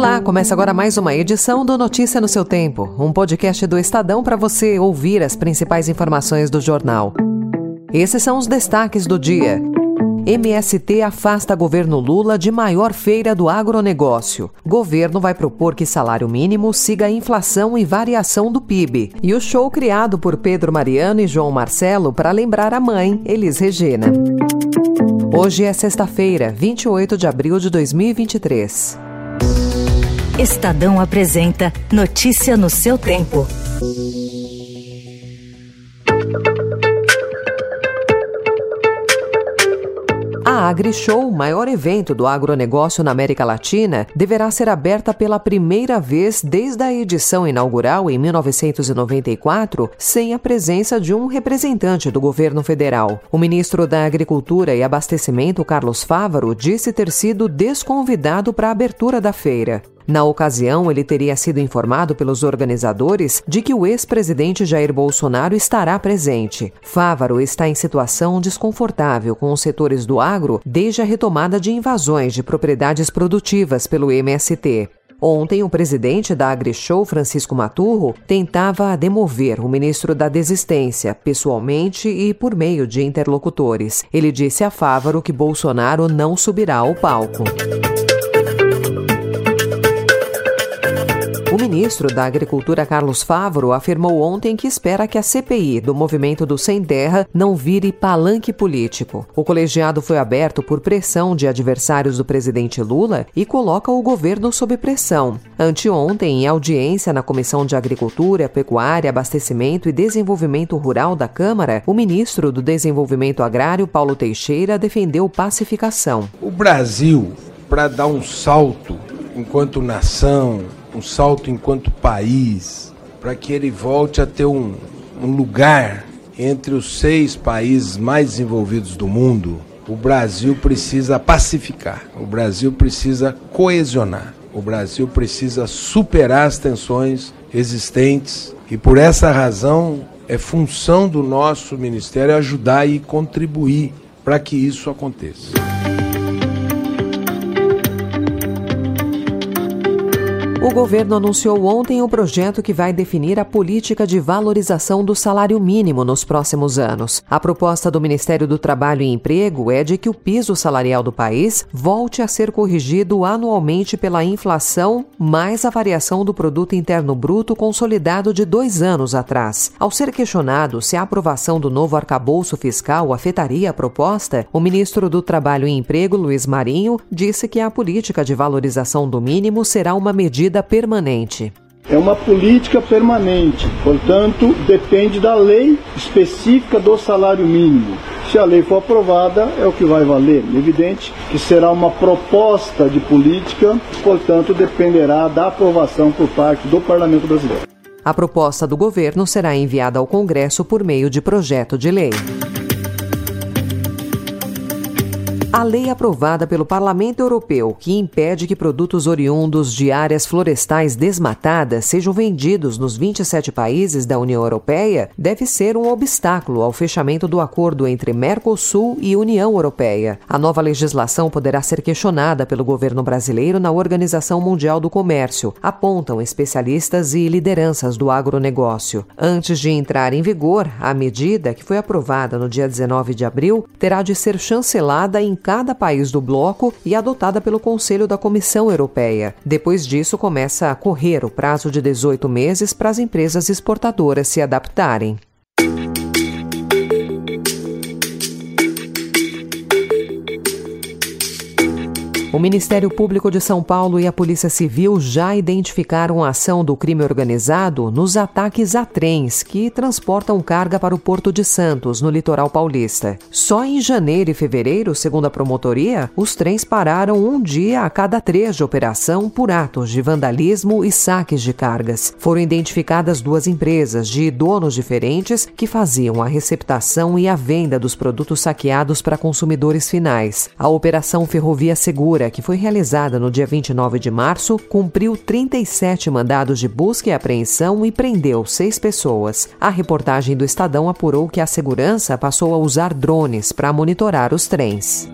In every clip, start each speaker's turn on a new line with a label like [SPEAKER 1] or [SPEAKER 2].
[SPEAKER 1] Olá, começa agora mais uma edição do Notícia no seu Tempo, um podcast do Estadão para você ouvir as principais informações do jornal. Esses são os destaques do dia. MST afasta governo Lula de maior feira do agronegócio. Governo vai propor que salário mínimo siga a inflação e variação do PIB. E o show criado por Pedro Mariano e João Marcelo para lembrar a mãe, Elis Regina. Hoje é sexta-feira, 28 de abril de 2023.
[SPEAKER 2] Estadão apresenta Notícia no seu tempo.
[SPEAKER 1] A AgriShow, maior evento do agronegócio na América Latina, deverá ser aberta pela primeira vez desde a edição inaugural em 1994, sem a presença de um representante do governo federal. O ministro da Agricultura e Abastecimento, Carlos Fávaro, disse ter sido desconvidado para a abertura da feira. Na ocasião, ele teria sido informado pelos organizadores de que o ex-presidente Jair Bolsonaro estará presente. Fávaro está em situação desconfortável com os setores do agro desde a retomada de invasões de propriedades produtivas pelo MST. Ontem, o presidente da AgriShow, Francisco Maturro, tentava demover o ministro da Desistência, pessoalmente e por meio de interlocutores. Ele disse a Fávaro que Bolsonaro não subirá ao palco. O ministro da Agricultura, Carlos Favro, afirmou ontem que espera que a CPI do movimento do Sem Terra não vire palanque político. O colegiado foi aberto por pressão de adversários do presidente Lula e coloca o governo sob pressão. Anteontem, em audiência na Comissão de Agricultura, Pecuária, Abastecimento e Desenvolvimento Rural da Câmara, o ministro do Desenvolvimento Agrário, Paulo Teixeira, defendeu pacificação.
[SPEAKER 3] O Brasil, para dar um salto enquanto nação, um salto enquanto país, para que ele volte a ter um, um lugar entre os seis países mais desenvolvidos do mundo, o Brasil precisa pacificar, o Brasil precisa coesionar, o Brasil precisa superar as tensões existentes e por essa razão é função do nosso ministério ajudar e contribuir para que isso aconteça.
[SPEAKER 1] O governo anunciou ontem o projeto que vai definir a política de valorização do salário mínimo nos próximos anos. A proposta do Ministério do Trabalho e Emprego é de que o piso salarial do país volte a ser corrigido anualmente pela inflação mais a variação do produto interno bruto consolidado de dois anos atrás. Ao ser questionado se a aprovação do novo arcabouço fiscal afetaria a proposta, o ministro do Trabalho e Emprego, Luiz Marinho, disse que a política de valorização do mínimo será uma medida medida permanente.
[SPEAKER 4] É uma política permanente, portanto, depende da lei específica do salário mínimo. Se a lei for aprovada, é o que vai valer. Evidente que será uma proposta de política, portanto, dependerá da aprovação por parte do Parlamento Brasileiro.
[SPEAKER 1] A proposta do governo será enviada ao Congresso por meio de projeto de lei. A lei aprovada pelo Parlamento Europeu, que impede que produtos oriundos de áreas florestais desmatadas sejam vendidos nos 27 países da União Europeia, deve ser um obstáculo ao fechamento do acordo entre Mercosul e União Europeia. A nova legislação poderá ser questionada pelo governo brasileiro na Organização Mundial do Comércio, apontam especialistas e lideranças do agronegócio. Antes de entrar em vigor, a medida, que foi aprovada no dia 19 de abril, terá de ser chancelada em cada país do bloco e adotada pelo Conselho da Comissão Europeia. Depois disso, começa a correr o prazo de 18 meses para as empresas exportadoras se adaptarem. O Ministério Público de São Paulo e a Polícia Civil já identificaram a ação do crime organizado nos ataques a trens que transportam carga para o Porto de Santos, no litoral paulista. Só em janeiro e fevereiro, segundo a promotoria, os trens pararam um dia a cada três de operação por atos de vandalismo e saques de cargas. Foram identificadas duas empresas de donos diferentes que faziam a receptação e a venda dos produtos saqueados para consumidores finais. A Operação Ferrovia Segura que foi realizada no dia 29 de março, cumpriu 37 mandados de busca e apreensão e prendeu seis pessoas. A reportagem do Estadão apurou que a segurança passou a usar drones para monitorar os trens.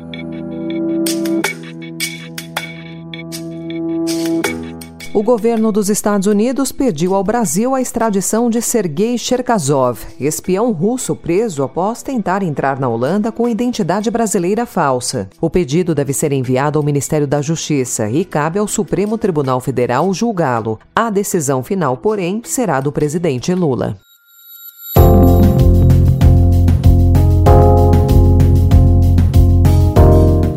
[SPEAKER 1] O governo dos Estados Unidos pediu ao Brasil a extradição de Sergei Cherkasov, espião russo preso após tentar entrar na Holanda com identidade brasileira falsa. O pedido deve ser enviado ao Ministério da Justiça e cabe ao Supremo Tribunal Federal julgá-lo. A decisão final, porém, será do presidente Lula.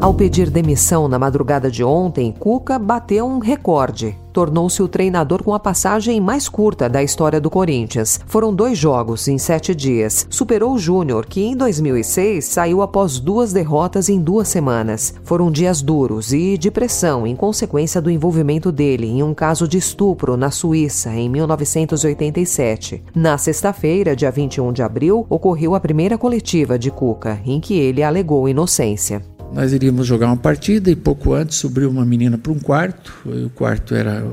[SPEAKER 1] Ao pedir demissão na madrugada de ontem, Cuca bateu um recorde tornou-se o treinador com a passagem mais curta da história do Corinthians. Foram dois jogos em sete dias. Superou o Júnior, que em 2006 saiu após duas derrotas em duas semanas. Foram dias duros e de pressão em consequência do envolvimento dele em um caso de estupro na Suíça em 1987. Na sexta-feira, dia 21 de abril, ocorreu a primeira coletiva de Cuca, em que ele alegou inocência.
[SPEAKER 5] Nós iríamos jogar uma partida e pouco antes subiu uma menina para um quarto. O quarto era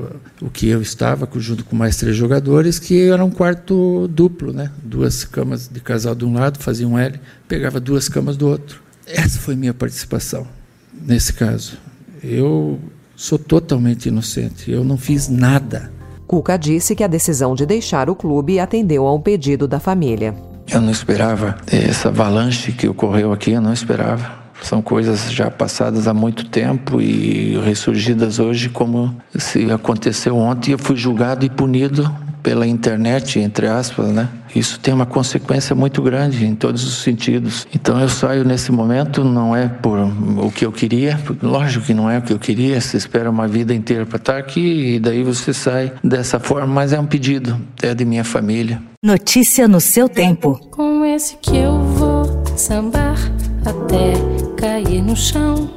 [SPEAKER 5] o que eu estava, junto com mais três jogadores, que era um quarto duplo, né? Duas camas de casal de um lado, fazia um L, pegava duas camas do outro. Essa foi minha participação nesse caso. Eu sou totalmente inocente. Eu não fiz nada.
[SPEAKER 1] Cuca disse que a decisão de deixar o clube atendeu a um pedido da família.
[SPEAKER 5] Eu não esperava essa avalanche que ocorreu aqui, eu não esperava. São coisas já passadas há muito tempo e ressurgidas hoje como se aconteceu ontem. Eu fui julgado e punido pela internet, entre aspas, né? Isso tem uma consequência muito grande em todos os sentidos. Então eu saio nesse momento, não é por o que eu queria, lógico que não é o que eu queria, você espera uma vida inteira para estar aqui e daí você sai dessa forma, mas é um pedido, é de minha família.
[SPEAKER 2] Notícia no seu tempo.
[SPEAKER 6] Com esse que eu vou sambar até cair no chão.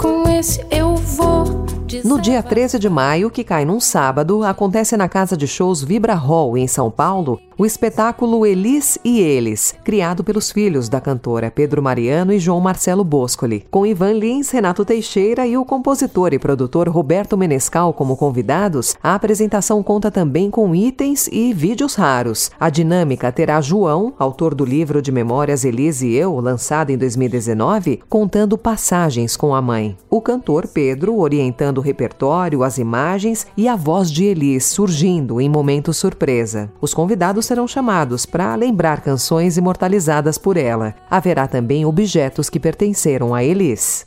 [SPEAKER 6] Com esse eu vou
[SPEAKER 1] no dia 13 de maio, que cai num sábado, acontece na casa de shows Vibra Hall, em São Paulo, o espetáculo Elis e Eles, criado pelos filhos da cantora Pedro Mariano e João Marcelo Boscoli, com Ivan Lins, Renato Teixeira e o compositor e produtor Roberto Menescal como convidados, a apresentação conta também com itens e vídeos raros. A dinâmica terá João, autor do livro de memórias Elis e Eu, lançado em 2019, contando passagens com a mãe. O cantor Pedro orientando repertório, as imagens e a voz de Elis surgindo em momento surpresa. Os convidados serão chamados para lembrar canções imortalizadas por ela. Haverá também objetos que pertenceram a Elis.